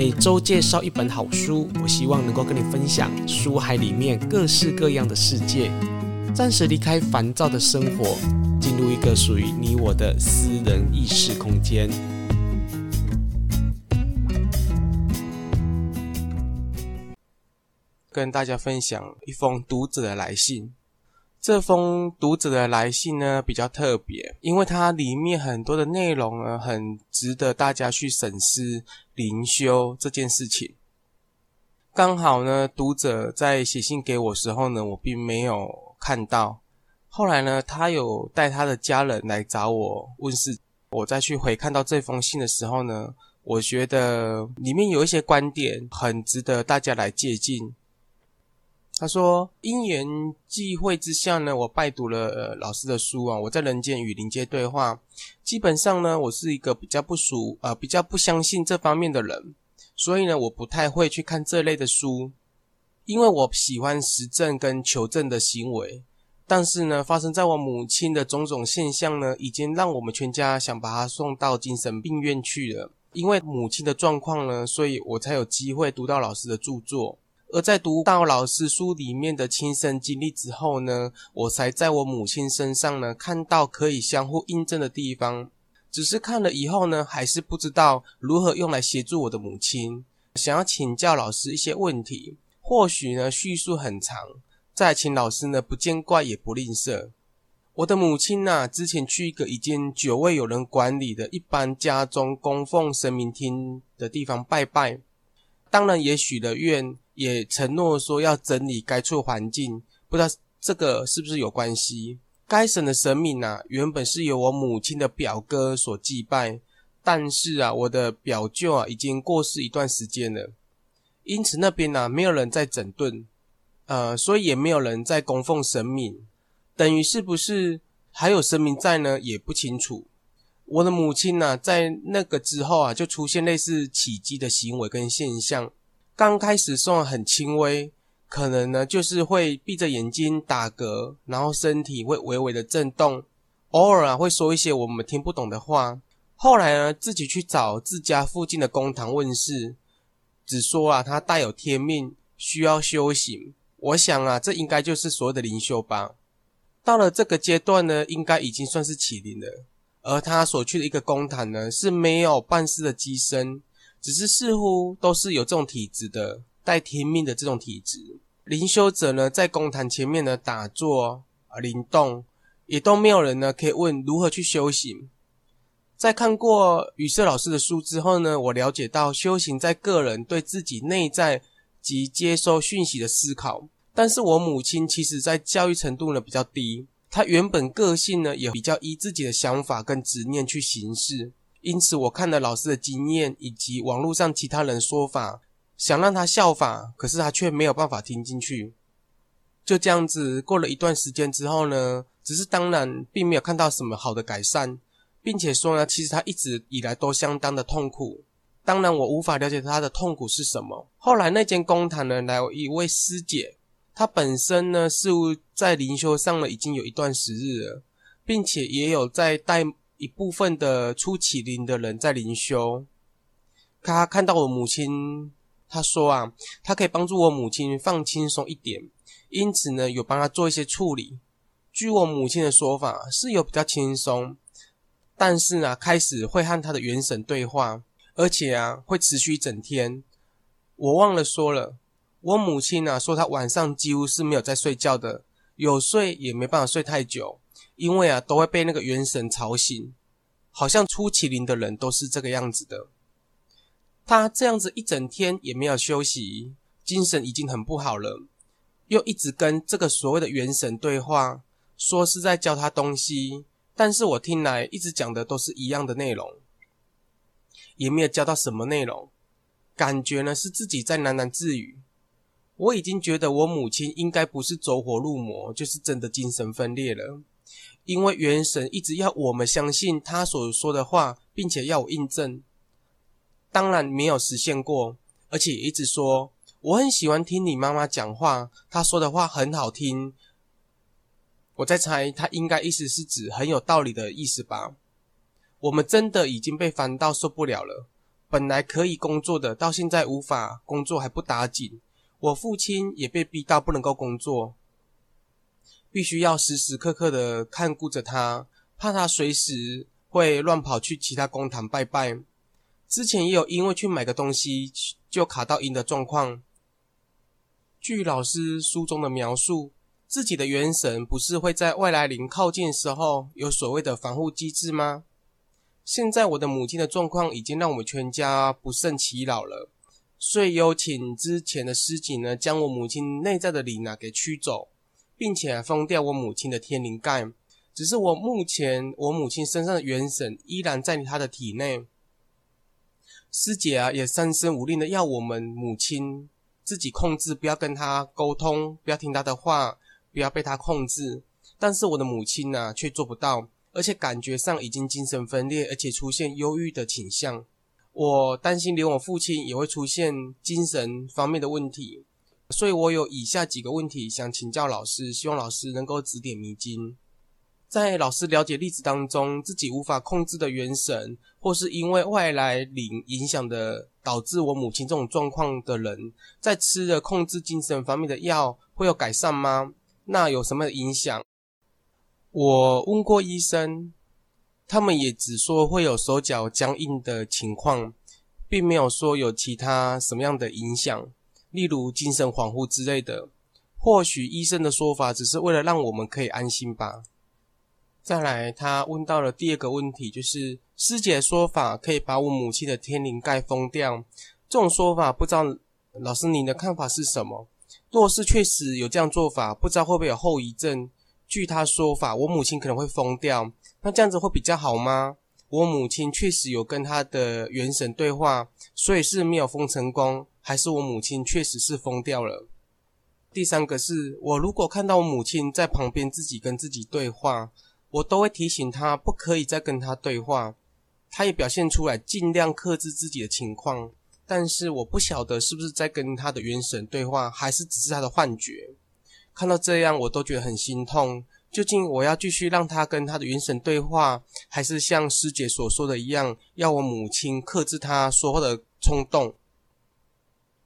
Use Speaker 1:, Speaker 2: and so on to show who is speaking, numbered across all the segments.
Speaker 1: 每周介绍一本好书，我希望能够跟你分享书海里面各式各样的世界，暂时离开烦躁的生活，进入一个属于你我的私人意识空间。跟大家分享一封读者的来信。这封读者的来信呢，比较特别，因为它里面很多的内容呢，很值得大家去审视灵修这件事情。刚好呢，读者在写信给我时候呢，我并没有看到。后来呢，他有带他的家人来找我问事，我再去回看到这封信的时候呢，我觉得里面有一些观点很值得大家来借鉴。他说：“因缘际会之下呢，我拜读了、呃、老师的书啊。我在人间与灵界对话，基本上呢，我是一个比较不熟呃，比较不相信这方面的人，所以呢，我不太会去看这类的书，因为我喜欢实证跟求证的行为。但是呢，发生在我母亲的种种现象呢，已经让我们全家想把她送到精神病院去了。因为母亲的状况呢，所以我才有机会读到老师的著作。”而在读到老师书里面的亲身经历之后呢，我才在我母亲身上呢看到可以相互印证的地方。只是看了以后呢，还是不知道如何用来协助我的母亲。想要请教老师一些问题，或许呢叙述很长，再请老师呢不见怪也不吝啬。我的母亲呐、啊，之前去一个已经久未有人管理的一般家中供奉神明厅的地方拜拜，当然也许了愿。也承诺说要整理该处环境，不知道这个是不是有关系？该省的神明啊，原本是由我母亲的表哥所祭拜，但是啊，我的表舅啊已经过世一段时间了，因此那边呢、啊、没有人在整顿，呃，所以也没有人在供奉神明，等于是不是还有神明在呢？也不清楚。我的母亲呢、在那个之后啊，就出现类似起乩的行为跟现象。刚开始送很轻微，可能呢就是会闭着眼睛打嗝，然后身体会微微的震动，偶尔啊会说一些我们听不懂的话。后来呢自己去找自家附近的公堂问事，只说啊他带有天命，需要修行。我想啊这应该就是所谓的灵修吧。到了这个阶段呢，应该已经算是启灵了。而他所去的一个公堂呢是没有办事的机身。只是似乎都是有这种体质的，带天命的这种体质。灵修者呢，在公坛前面呢打坐啊灵动，也都没有人呢可以问如何去修行。在看过雨色老师的书之后呢，我了解到修行在个人对自己内在及接收讯息的思考。但是我母亲其实在教育程度呢比较低，她原本个性呢也比较依自己的想法跟执念去行事。因此，我看了老师的经验以及网络上其他人说法，想让他效法，可是他却没有办法听进去。就这样子过了一段时间之后呢，只是当然并没有看到什么好的改善，并且说呢，其实他一直以来都相当的痛苦。当然，我无法了解他的痛苦是什么。后来那间公堂呢，来有一位师姐，她本身呢似乎在灵修上了已经有一段时日了，并且也有在带。一部分的初起灵的人在灵修，他看到我母亲，他说啊，他可以帮助我母亲放轻松一点，因此呢，有帮他做一些处理。据我母亲的说法，是有比较轻松，但是呢，开始会和他的元神对话，而且啊，会持续一整天。我忘了说了，我母亲啊说，她晚上几乎是没有在睡觉的，有睡也没办法睡太久。因为啊，都会被那个元神吵醒，好像出麒麟的人都是这个样子的。他这样子一整天也没有休息，精神已经很不好了，又一直跟这个所谓的元神对话，说是在教他东西，但是我听来一直讲的都是一样的内容，也没有教到什么内容，感觉呢是自己在喃喃自语。我已经觉得我母亲应该不是走火入魔，就是真的精神分裂了。因为元神一直要我们相信他所说的话，并且要我印证，当然没有实现过，而且一直说我很喜欢听你妈妈讲话，她说的话很好听。我在猜，他应该意思是指很有道理的意思吧？我们真的已经被烦到受不了了，本来可以工作的，到现在无法工作还不打紧。我父亲也被逼到不能够工作，必须要时时刻刻的看顾着他，怕他随时会乱跑去其他公堂拜拜。之前也有因为去买个东西就卡到阴的状况。据老师书中的描述，自己的元神不是会在外来灵靠近时候有所谓的防护机制吗？现在我的母亲的状况已经让我们全家不胜其扰了，所以有请之前的师姐呢，将我母亲内在的灵啊给驱走，并且封掉我母亲的天灵盖。只是我目前我母亲身上的元神依然在她的体内。师姐啊，也三声五令的要我们母亲自己控制，不要跟她沟通，不要听她的话，不要被她控制。但是我的母亲呢、啊，却做不到，而且感觉上已经精神分裂，而且出现忧郁的倾向。我担心连我父亲也会出现精神方面的问题，所以我有以下几个问题想请教老师，希望老师能够指点迷津。在老师了解例子当中，自己无法控制的元神，或是因为外来灵影响的，导致我母亲这种状况的人，在吃了控制精神方面的药，会有改善吗？那有什么影响？我问过医生，他们也只说会有手脚僵硬的情况，并没有说有其他什么样的影响，例如精神恍惚之类的。或许医生的说法只是为了让我们可以安心吧。再来，他问到了第二个问题，就是师姐说法可以把我母亲的天灵盖封掉。这种说法，不知道老师您的看法是什么？若是确实有这样做法，不知道会不会有后遗症？据他说法，我母亲可能会疯掉，那这样子会比较好吗？我母亲确实有跟他的元神对话，所以是没有封成功，还是我母亲确实是疯掉了？第三个是我如果看到我母亲在旁边自己跟自己对话。我都会提醒她不可以再跟她对话，她也表现出来尽量克制自己的情况，但是我不晓得是不是在跟她的元神对话，还是只是她的幻觉。看到这样，我都觉得很心痛。究竟我要继续让他跟他的元神对话，还是像师姐所说的一样，要我母亲克制他说话的冲动？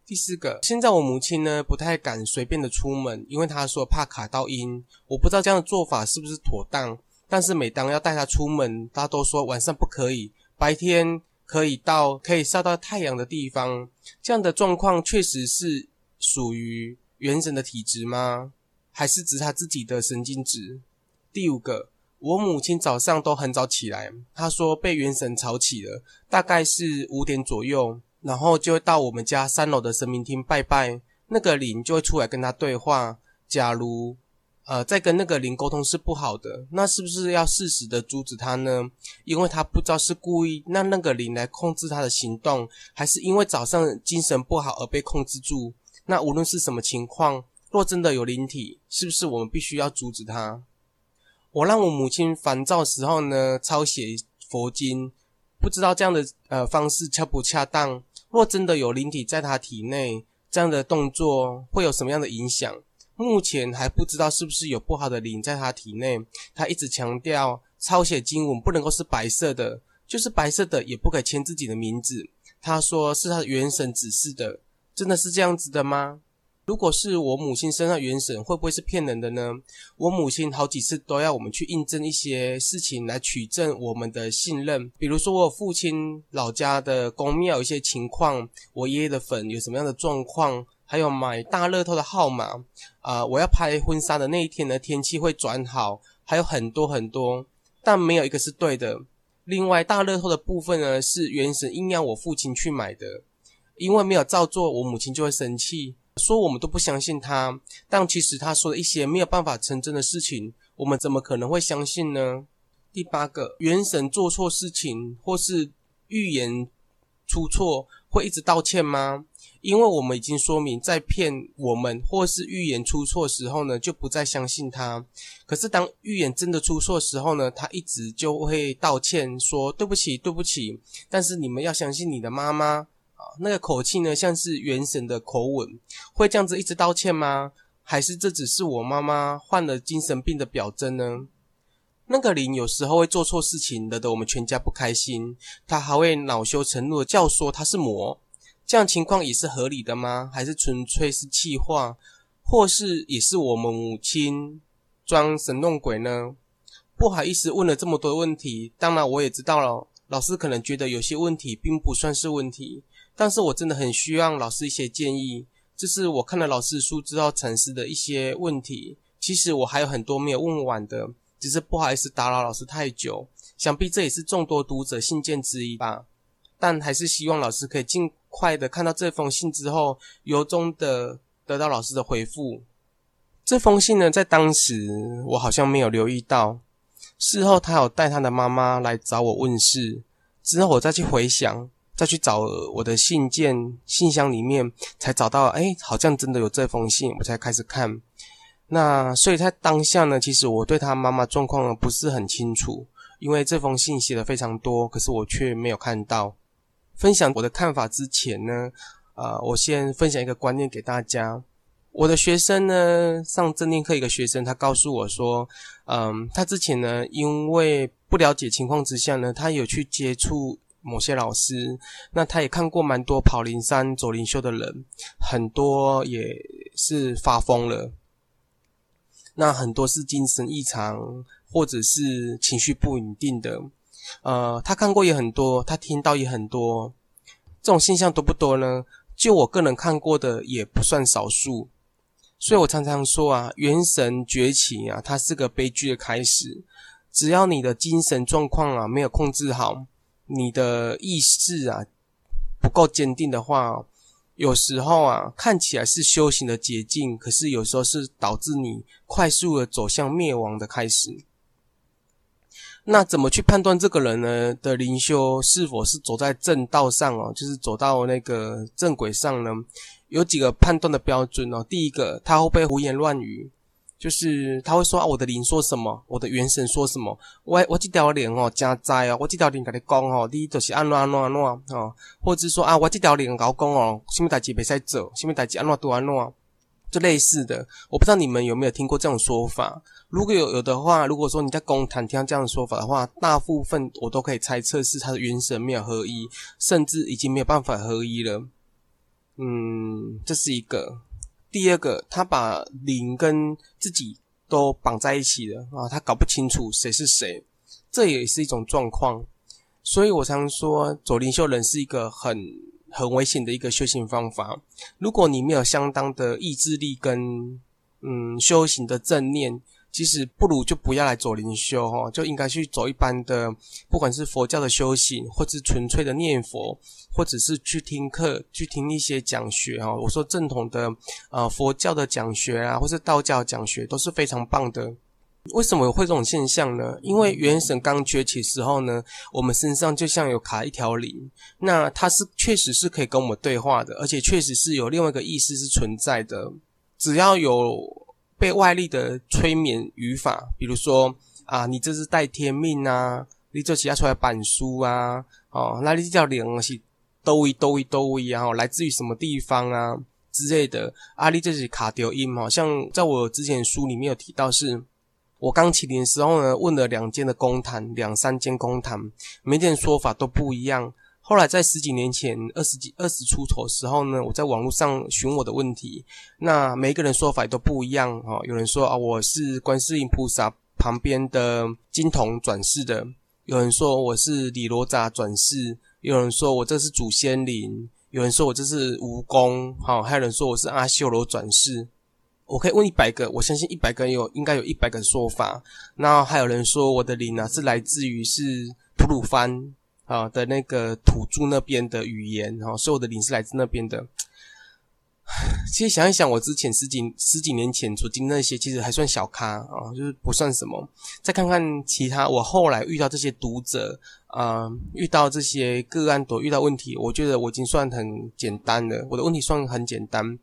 Speaker 1: 第四个，现在我母亲呢不太敢随便的出门，因为她说怕卡到阴。我不知道这样的做法是不是妥当。但是每当要带她出门，她都说晚上不可以，白天可以到可以晒到太阳的地方。这样的状况确实是属于元神的体质吗？还是指他自己的神经质？第五个，我母亲早上都很早起来，她说被元神吵起了，大概是五点左右，然后就会到我们家三楼的神明厅拜拜，那个灵就会出来跟他对话。假如呃，在跟那个灵沟通是不好的，那是不是要适时的阻止他呢？因为他不知道是故意让那个灵来控制他的行动，还是因为早上精神不好而被控制住。那无论是什么情况，若真的有灵体，是不是我们必须要阻止他？我让我母亲烦躁时候呢，抄写佛经，不知道这样的呃方式恰不恰当？若真的有灵体在他体内，这样的动作会有什么样的影响？目前还不知道是不是有不好的灵在他体内。他一直强调抄写经文不能够是白色的，就是白色的也不可以签自己的名字。他说是他的元神指示的，真的是这样子的吗？如果是我母亲身上元神，会不会是骗人的呢？我母亲好几次都要我们去印证一些事情来取证我们的信任，比如说我父亲老家的宫庙有一些情况，我爷爷的坟有什么样的状况。还有买大乐透的号码，啊、我要拍婚纱的那一天呢，天气会转好，还有很多很多，但没有一个是对的。另外，大乐透的部分呢，是元神硬要我父亲去买的，因为没有照做，我母亲就会生气，说我们都不相信他。但其实他说的一些没有办法成真的事情，我们怎么可能会相信呢？第八个，元神做错事情或是预言出错，会一直道歉吗？因为我们已经说明，在骗我们或是预言出错时候呢，就不再相信他。可是当预言真的出错时候呢，他一直就会道歉，说对不起，对不起。但是你们要相信你的妈妈，那个口气呢，像是元神的口吻，会这样子一直道歉吗？还是这只是我妈妈患了精神病的表征呢？那个灵有时候会做错事情，惹得我们全家不开心。他还会恼羞成怒的叫说他是魔，这样情况也是合理的吗？还是纯粹是气话，或是也是我们母亲装神弄鬼呢？不好意思问了这么多问题，当然我也知道了，老师可能觉得有些问题并不算是问题，但是我真的很需要老师一些建议。这是我看了老师书之后产生的一些问题。其实我还有很多没有问完的。只是不好意思打扰老师太久，想必这也是众多读者信件之一吧。但还是希望老师可以尽快的看到这封信之后，由衷的得到老师的回复。这封信呢，在当时我好像没有留意到，事后他有带他的妈妈来找我问事，之后我再去回想，再去找我的信件信箱里面，才找到，诶，好像真的有这封信，我才开始看。那所以在当下呢，其实我对他妈妈状况呢不是很清楚，因为这封信写的非常多，可是我却没有看到。分享我的看法之前呢，呃，我先分享一个观念给大家。我的学生呢，上正念课一个学生，他告诉我说，嗯，他之前呢，因为不了解情况之下呢，他有去接触某些老师，那他也看过蛮多跑灵山走灵修的人，很多也是发疯了。那很多是精神异常，或者是情绪不稳定的，呃，他看过也很多，他听到也很多，这种现象多不多呢？就我个人看过的也不算少数，所以我常常说啊，元神崛起啊，它是个悲剧的开始。只要你的精神状况啊没有控制好，你的意识啊不够坚定的话。有时候啊，看起来是修行的捷径，可是有时候是导致你快速的走向灭亡的开始。那怎么去判断这个人呢的灵修是否是走在正道上哦，就是走到那个正轨上呢？有几个判断的标准哦。第一个，他会不会胡言乱语？就是他会说啊，我的灵说什么，我的元神说什么，我我这条灵哦加在哦，我这条灵跟你讲哦，你就是安怎安怎安怎哦，或者是说啊，我这条灵跟我讲哦，什么代志袂使做，什么代志安怎都安怎，就类似的。我不知道你们有没有听过这种说法？如果有有的话，如果说你在公坛听到这样的说法的话，大部分我都可以猜测是他的元神没有合一，甚至已经没有办法合一了。嗯，这是一个。第二个，他把灵跟自己都绑在一起了啊，他搞不清楚谁是谁，这也是一种状况。所以我常说，走灵修人是一个很很危险的一个修行方法。如果你没有相当的意志力跟嗯修行的正念。其实不如就不要来走灵修哈，就应该去走一般的，不管是佛教的修行，或是纯粹的念佛，或者是去听课，去听一些讲学哈。我说正统的呃佛教的讲学啊，或是道教讲学都是非常棒的。为什么会这种现象呢？因为元神刚崛起时候呢，我们身上就像有卡一条灵，那它是确实是可以跟我们对话的，而且确实是有另外一个意识是存在的，只要有。被外力的催眠语法，比如说啊，你这是带天命啊，你这写出来板书啊，哦，那你叫灵是兜一兜一兜一，然后，来自于什么地方啊之类的，啊，你这是卡丢音，好像在我之前书里面有提到是，我刚起灵的时候呢，问了两间的公坛，两三间公坛，每间说法都不一样。后来在十几年前，二十几二十出头的时候呢，我在网络上询我的问题，那每一个人说法都不一样哈。有人说啊，我是观世音菩萨旁边的金童转世的；有人说我是李罗扎转世；有人说我这是祖先灵；有人说我这是蜈蚣，好，还有人说我是阿修罗转世。我可以问一百个，我相信一百个人有应该有一百个说法。那还有人说我的灵啊是来自于是吐鲁番。啊的那个土著那边的语言，哈，所有的灵是来自那边的。其实想一想，我之前十几十几年前所经那些，其实还算小咖啊，就是不算什么。再看看其他，我后来遇到这些读者啊，遇到这些个案都遇到问题，我觉得我已经算很简单了。我的问题算很简单，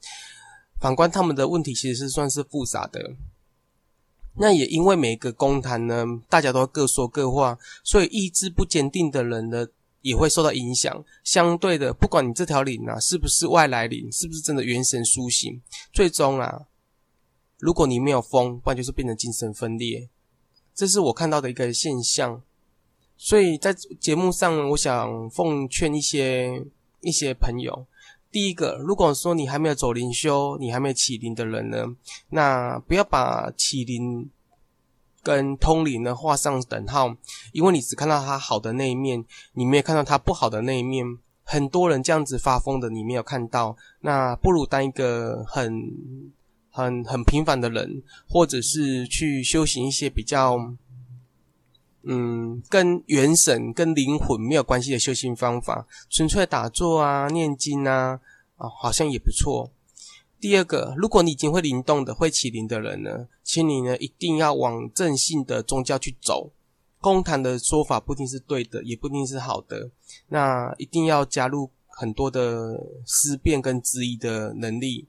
Speaker 1: 反观他们的问题，其实是算是复杂的。那也因为每个公坛呢，大家都各说各话，所以意志不坚定的人呢，也会受到影响。相对的，不管你这条灵啊是不是外来灵，是不是真的元神苏醒，最终啊，如果你没有疯，不然就是变成精神分裂。这是我看到的一个现象。所以在节目上，我想奉劝一些一些朋友：第一个，如果说你还没有走灵修，你还没有启灵的人呢，那不要把启灵跟通灵呢画上等号，因为你只看到他好的那一面，你没有看到他不好的那一面。很多人这样子发疯的，你没有看到，那不如当一个很很很平凡的人，或者是去修行一些比较，嗯，跟元神、跟灵魂没有关系的修行方法，纯粹打坐啊、念经啊，啊，好像也不错。第二个，如果你已经会灵动的、会起灵的人呢，请你呢一定要往正信的宗教去走。公坛的说法不一定是对的，也不一定是好的。那一定要加入很多的思辨跟质疑的能力。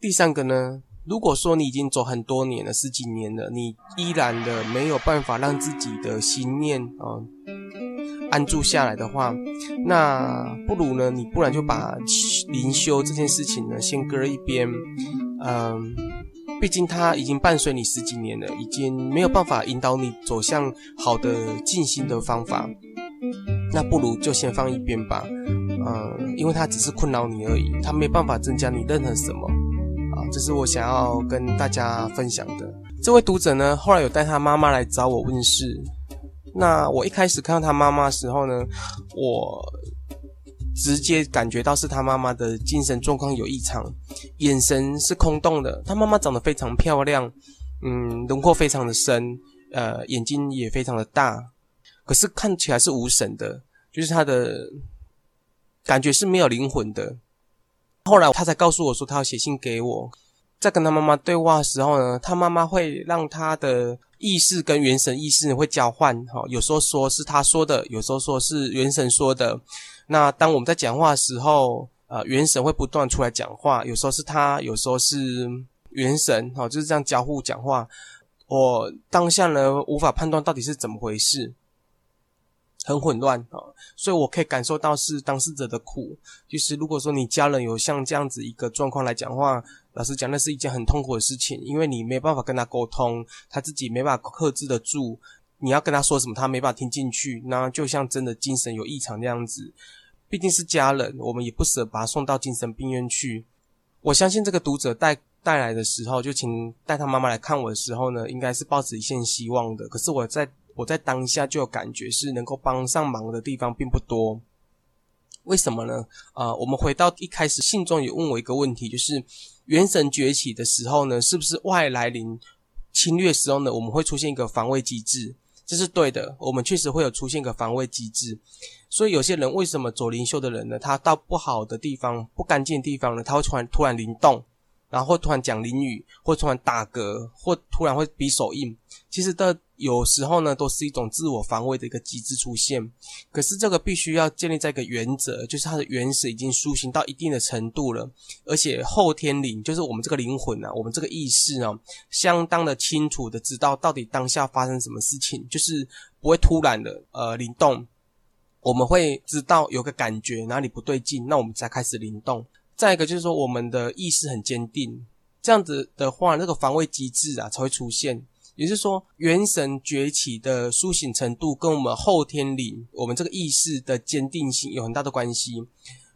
Speaker 1: 第三个呢，如果说你已经走很多年了，十几年了，你依然的没有办法让自己的心念啊、安住下来的话，那不如呢，你不然就把灵修这件事情呢先搁一边，嗯、毕竟它已经伴随你十几年了，已经没有办法引导你走向好的静心的方法，那不如就先放一边吧，嗯、因为它只是困扰你而已，它没办法增加你任何什么，这是我想要跟大家分享的。这位读者呢，后来有带他妈妈来找我问事。那我一开始看到他妈妈的时候呢，我直接感觉到是他妈妈的精神状况有异常，眼神是空洞的。他妈妈长得非常漂亮，嗯，轮廓非常的深，呃，眼睛也非常的大，可是看起来是无神的，就是他的感觉是没有灵魂的。后来他才告诉我说，他要写信给我。在跟他妈妈对话的时候呢，他妈妈会让他的意识跟元神意识会交换，哈，有时候说是他说的，有时候说是元神说的。那当我们在讲话的时候，呃，元神会不断出来讲话，有时候是他，有时候是元神，哈，就是这样交互讲话。我当下呢，无法判断到底是怎么回事。很混乱啊，所以我可以感受到是当事者的苦。就是如果说你家人有像这样子一个状况来讲话，老实讲，那是一件很痛苦的事情，因为你没办法跟他沟通，他自己没办法克制得住，你要跟他说什么，他没办法听进去，那就像真的精神有异常那样子。毕竟是家人，我们也不舍把他送到精神病院去。我相信这个读者带带来的时候，就请带他妈妈来看我的时候呢，应该是抱着一线希望的。可是我在。我在当下就有感觉是能够帮上忙的地方并不多，为什么呢？啊、我们回到一开始信中也问我一个问题，就是元神崛起的时候呢，是不是外来灵侵略时候呢，我们会出现一个防卫机制？这是对的，我们确实会有出现一个防卫机制。所以有些人为什么走灵修的人呢，他到不好的地方、不干净的地方呢，他会突然突然灵动。然后突然讲灵语，或突然打嗝，或突然会比手印，其实的有时候呢，都是一种自我防卫的一个机制出现。可是这个必须要建立在一个原则，就是它的原始已经苏醒到一定的程度了，而且后天灵就是我们这个灵魂啊，我们这个意识啊，相当的清楚的知道到底当下发生什么事情，就是不会突然的呃灵动，我们会知道有个感觉哪里不对劲，那我们才开始灵动。再一个就是说，我们的意识很坚定，这样子的话，那个防卫机制啊才会出现。也就是说，元神崛起的苏醒程度跟我们后天灵，我们这个意识的坚定性有很大的关系。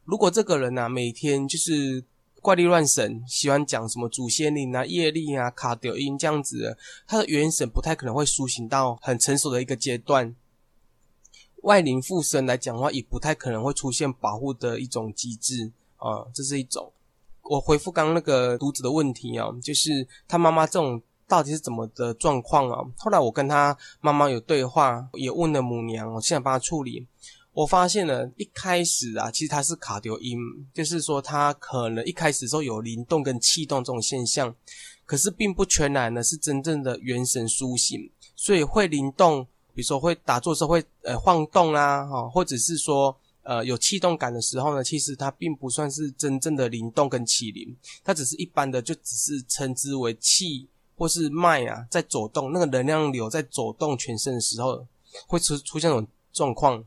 Speaker 1: 如果这个人啊每天就是怪力乱神，喜欢讲什么祖先灵啊、业力啊、卡丢音这样子，他的元神不太可能会苏醒到很成熟的一个阶段。外灵附身来讲的话，也不太可能会出现保护的一种机制。啊，这是一种。我回复刚那个读者的问题啊，就是他妈妈这种到底是怎么的状况啊？后来我跟他妈妈有对话，也问了母娘，我现在帮他处理。我发现了一开始啊，其实他是卡丢音，就是说他可能一开始时候有灵动跟气动这种现象，可是并不全然呢是真正的元神苏醒，所以会灵动，比如说会打坐时候会呃晃动啊，哈，或者是说。呃，有气动感的时候呢，其实它并不算是真正的灵动跟启灵，它只是一般的，就只是称之为气或是脉啊在走动，那个能量流在走动全身的时候，会出出现这种状况。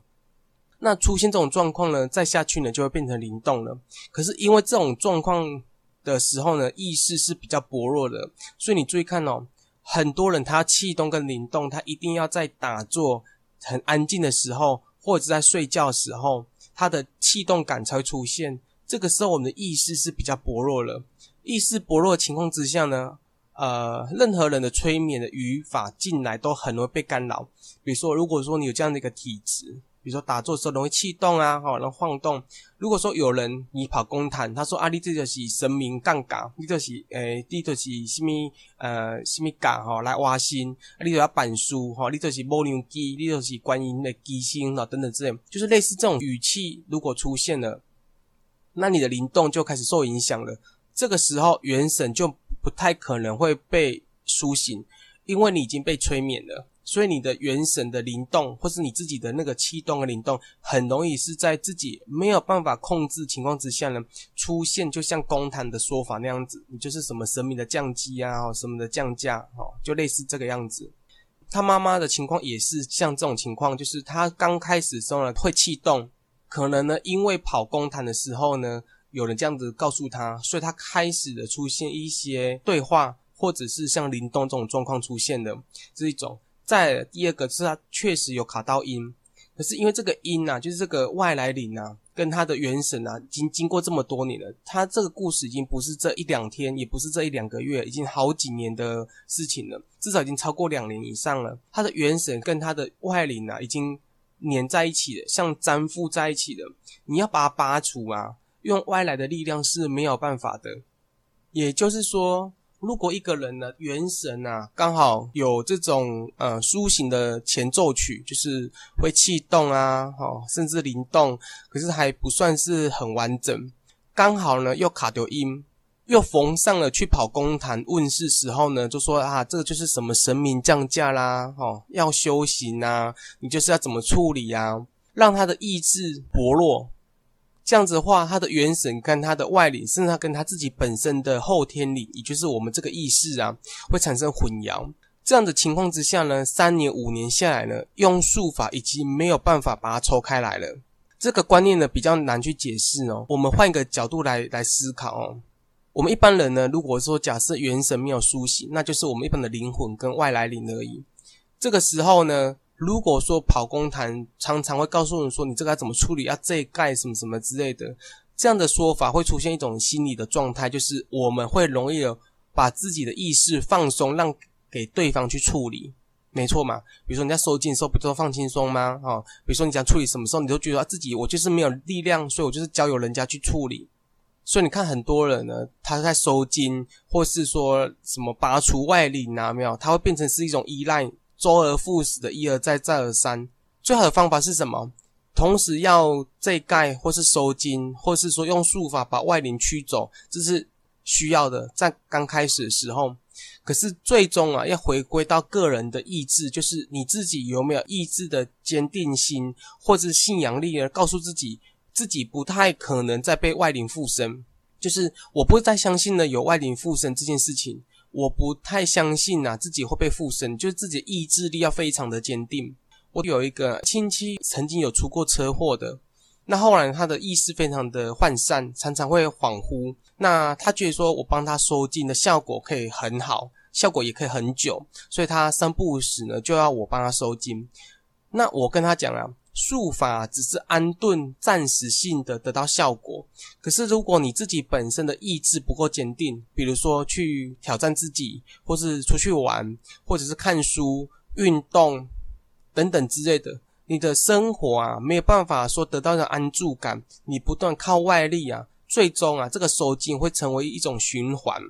Speaker 1: 那出现这种状况呢，再下去呢就会变成灵动了。可是因为这种状况的时候呢，意识是比较薄弱的，所以你注意看哦，很多人他气动跟灵动，他一定要在打坐很安静的时候，或者在睡觉时候，它的气动感才会出现。这个时候，我们的意识是比较薄弱了。意识薄弱情况之下呢，呃，任何人的催眠的语法进来都很容易被干扰。比如说，如果说你有这样的一个体质。比如说打坐的时候容易气动啊，哈，然后晃动。如果说有人你跑公坛，他说啊，你这就是神明杠杆，你就是诶，你就是什么呃什么杠哈来挖心，你就要板书哈，你就是摸牛机，你就是观音的机心啊等等之类，就是类似这种语气，如果出现了，那你的灵动就开始受影响了。这个时候元神就不太可能会被苏醒，因为你已经被催眠了。所以你的元神的灵动，或是你自己的那个气动的灵动，很容易是在自己没有办法控制情况之下呢，出现，就像公坛的说法那样子，你就是什么神明的降机啊，什么的降价，哦，就类似这个样子。他妈妈的情况也是像这种情况，就是他刚开始时候呢会气动，可能呢因为跑公坛的时候呢，有人这样子告诉他，所以他开始的出现一些对话，或者是像灵动这种状况出现的这一种。再第二个是他确实有卡到音，可是因为这个音啊，就是这个外来灵啊，跟他的元神啊，已经经过这么多年了，他这个故事已经不是这一两天，也不是这一两个月，已经好几年的事情了，至少已经超过两年以上了。他的元神跟他的外灵啊，已经粘在一起了，像粘附在一起了。你要把它拔除啊，用外来的力量是没有办法的。也就是说。如果一个人呢，元神啊，刚好有这种呃苏醒的前奏曲，就是会气动啊，哦，甚至灵动，可是还不算是很完整。刚好呢，又卡掉音，又逢上了去跑公坛问世时候呢，就说啊，这个就是什么神明降驾啦，哦，要修行啊，你就是要怎么处理啊，让他的意志薄弱。这样子的话，他的元神跟他的外灵，甚至他跟他自己本身的后天灵，也就是我们这个意识啊，会产生混淆。这样的情况之下呢，三年五年下来呢，用术法已经没有办法把它抽开来了。这个观念呢，比较难去解释哦。我们换一个角度来来思考哦。我们一般人呢，如果说假设元神没有苏醒，那就是我们一般的灵魂跟外来灵而已。这个时候呢，如果说跑公坛常常会告诉人说，你这个要怎么处理，要这一盖什么什么之类的，这样的说法会出现一种心理的状态，就是我们会容易的把自己的意识放松，让给对方去处理，没错嘛？比如说你在收惊的时候，不都放轻松吗？哦，比如说你想处理什么时候，你都觉得自己我就是没有力量，所以我就是交由人家去处理。所以你看很多人呢，他在收惊，或是说什么拔除外灵啊，没有，他会变成是一种依赖。周而复始的一而再再而三，最好的方法是什么？同时要这盖或是收金，或是说用术法把外灵驱走，这是需要的。在刚开始的时候，可是最终啊，要回归到个人的意志，就是你自己有没有意志的坚定心，或是信仰力呢？告诉自己，自己不太可能再被外灵附身，就是我不再相信呢有外灵附身这件事情。我不太相信、啊，自己会被附身，就是自己的意志力要非常的坚定。我有一个亲戚曾经有出过车祸的，那后来他的意识非常的涣散，常常会恍惚。那他觉得说我帮他收金的效果可以很好，效果也可以很久，所以他三不五时呢就要我帮他收金。那我跟他讲啊。术法只是安顿、暂时性的得到效果，可是如果你自己本身的意志不够坚定，比如说去挑战自己，或是出去玩，或者是看书、运动等等之类的，你的生活啊没有办法说得到的安住感，你不断靠外力啊，最终啊这个收紧会成为一种循环。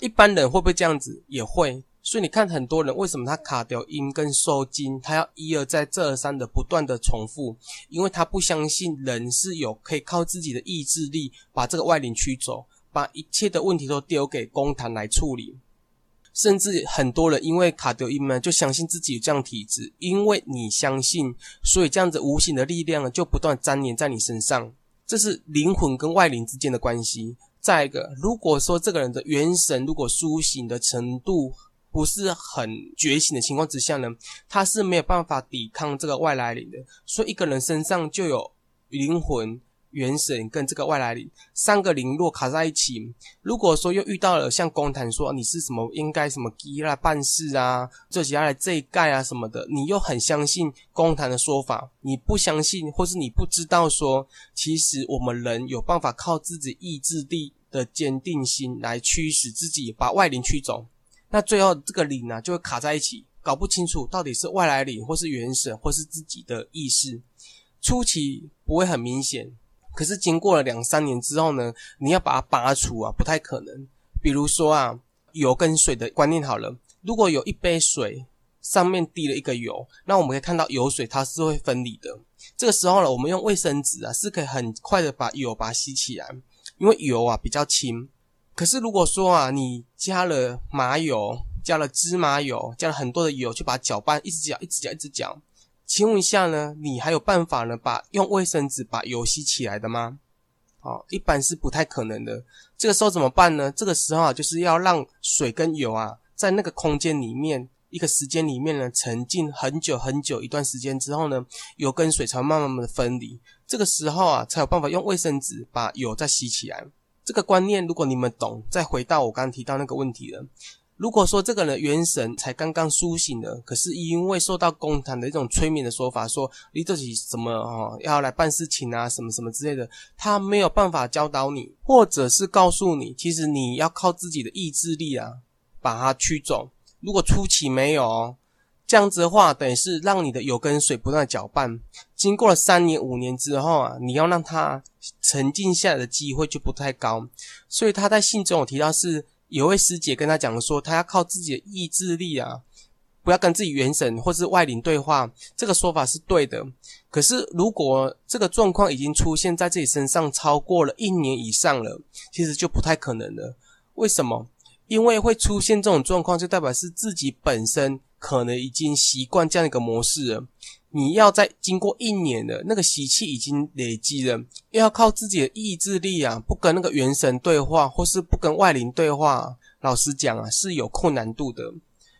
Speaker 1: 一般人会不会这样子？也会。所以你看，很多人为什么他卡掉阴跟收惊，他要一而再、再而三的不断的重复，因为他不相信人是有可以靠自己的意志力把这个外灵驱走，把一切的问题都丢给公坛来处理。甚至很多人因为卡掉阴呢，就相信自己有这样体质，因为你相信，所以这样子无形的力量呢就不断粘连在你身上，这是灵魂跟外灵之间的关系。再一个，如果说这个人的元神如果苏醒的程度，不是很觉醒的情况之下呢，他是没有办法抵抗这个外来灵的。所以一个人身上就有灵魂、元神跟这个外来灵三个灵落卡在一起，如果说又遇到了像公坛说你是什么应该什么基来办事啊，做起来这一盖啊什么的，你又很相信公坛的说法，你不相信或是你不知道说，其实我们人有办法靠自己意志力的坚定心来驱使自己把外灵驱走，那最后这个灵呢、就会卡在一起，搞不清楚到底是外来灵或是元神或是自己的意识。初期不会很明显，可是经过了两三年之后呢，你要把它拔除啊，不太可能。比如说啊，油跟水的观念好了，如果有一杯水上面滴了一个油，那我们可以看到油水它是会分离的。这个时候呢，我们用卫生纸啊，是可以很快的把油把它吸起来，因为油啊比较轻。可是如果说啊，你加了麻油、加了芝麻油、加了很多的油去把它搅拌，一直搅、一直搅、一直搅。请问一下呢，你还有办法呢，把用卫生纸把油吸起来的吗？哦，一般是不太可能的。这个时候怎么办呢？这个时候啊，就是要让水跟油啊，在那个空间里面，一个时间里面呢，沉浸很久很久一段时间之后呢，油跟水才会慢慢的分离。这个时候啊，才有办法用卫生纸把油再吸起来。这个观念，如果你们懂，再回到我刚提到那个问题了。如果说这个人元神才刚刚苏醒的，可是因为受到公堂的一种催眠的说法，说你自己什么哦要来办事情啊，什么什么之类的，他没有办法教导你，或者是告诉你，其实你要靠自己的意志力啊，把它驱走。如果初期没有这样子的话，等于是让你的油跟水不断的搅拌，经过了三年五年之后啊，你要让它沉静下来的机会就不太高。所以他在信中有提到是。有位师姐跟他讲说，他要靠自己的意志力啊，不要跟自己元神或是外灵对话。这个说法是对的。可是如果这个状况已经出现在自己身上超过了一年以上了，其实就不太可能了。为什么？因为会出现这种状况，就代表是自己本身可能已经习惯这样一个模式了。你要在经过一年的那个习气已经累积了，要靠自己的意志力啊，不跟那个元神对话，或是不跟外灵对话，老实讲啊，是有困难度的。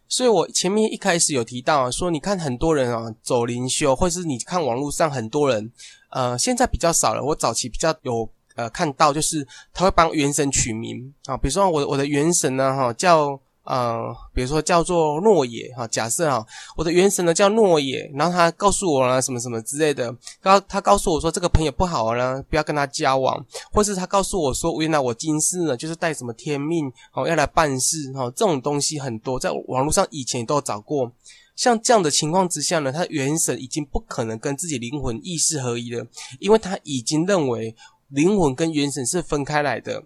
Speaker 1: 所以我前面一开始有提到啊，说你看很多人啊走灵修，或是你看网络上很多人，呃，现在比较少了。我早期比较有呃看到，就是他会帮元神取名。啊，比如说我我的元神呢，哈叫。呃，比如说叫做诺野哈，假设哈，我的元神呢叫诺野，然后他告诉我了什么什么之类的，告他告诉我说这个朋友不好了，不要跟他交往，或是他告诉我说，原来我今世呢就是带什么天命哦，要来办事哈，这种东西很多，在网络上以前都有找过，像这样的情况之下呢，他元神已经不可能跟自己灵魂意识合一了，因为他已经认为灵魂跟元神是分开来的。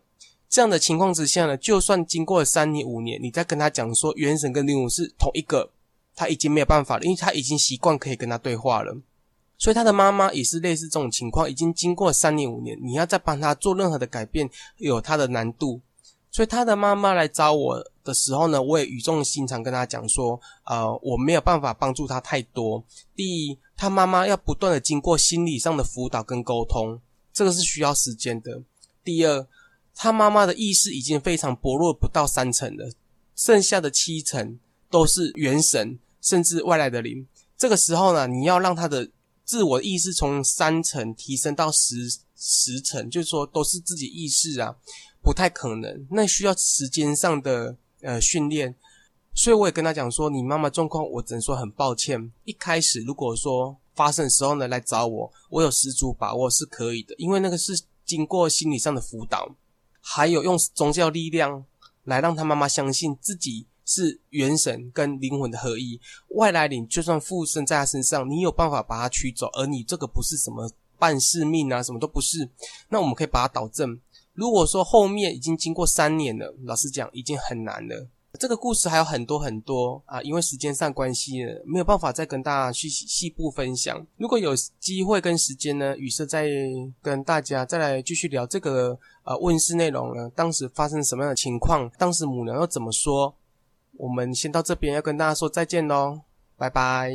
Speaker 1: 这样的情况之下呢，就算经过三年五年，你再跟他讲说元神跟灵魂是同一个，他已经没有办法了，因为他已经习惯可以跟他对话了。所以他的妈妈也是类似这种情况，已经经过三年五年，你要再帮他做任何的改变，有他的难度。所以他的妈妈来找我的时候呢，我也语重心长跟他讲说，呃，我没有办法帮助他太多。第一，他妈妈要不断的经过心理上的辅导跟沟通，这个是需要时间的。第二。他妈妈的意识已经非常薄弱，不到三成了，剩下的七成都是元神，甚至外来的灵。这个时候呢，你要让他的自我意识从三成提升到十十成，就是说都是自己意识啊，不太可能。那需要时间上的呃训练。所以我也跟他讲说，你妈妈状况，我只能说很抱歉。一开始如果说发生的时候呢，来找我，我有十足把握是可以的，因为那个是经过心理上的辅导。还有用宗教力量来让他妈妈相信自己是元神跟灵魂的合一，外来灵就算附身在他身上，你有办法把他驱走，而你这个不是什么半世命啊，什么都不是，那我们可以把它导正。如果说后面已经经过三年了，老实讲已经很难了。这个故事还有很多很多啊，因为时间上关系呢，没有办法再跟大家去细部分享。如果有机会跟时间呢，雨色再跟大家再来继续聊这个呃问世内容呢，当时发生什么样的情况，当时母娘又怎么说？我们先到这边要跟大家说再见喽，拜拜。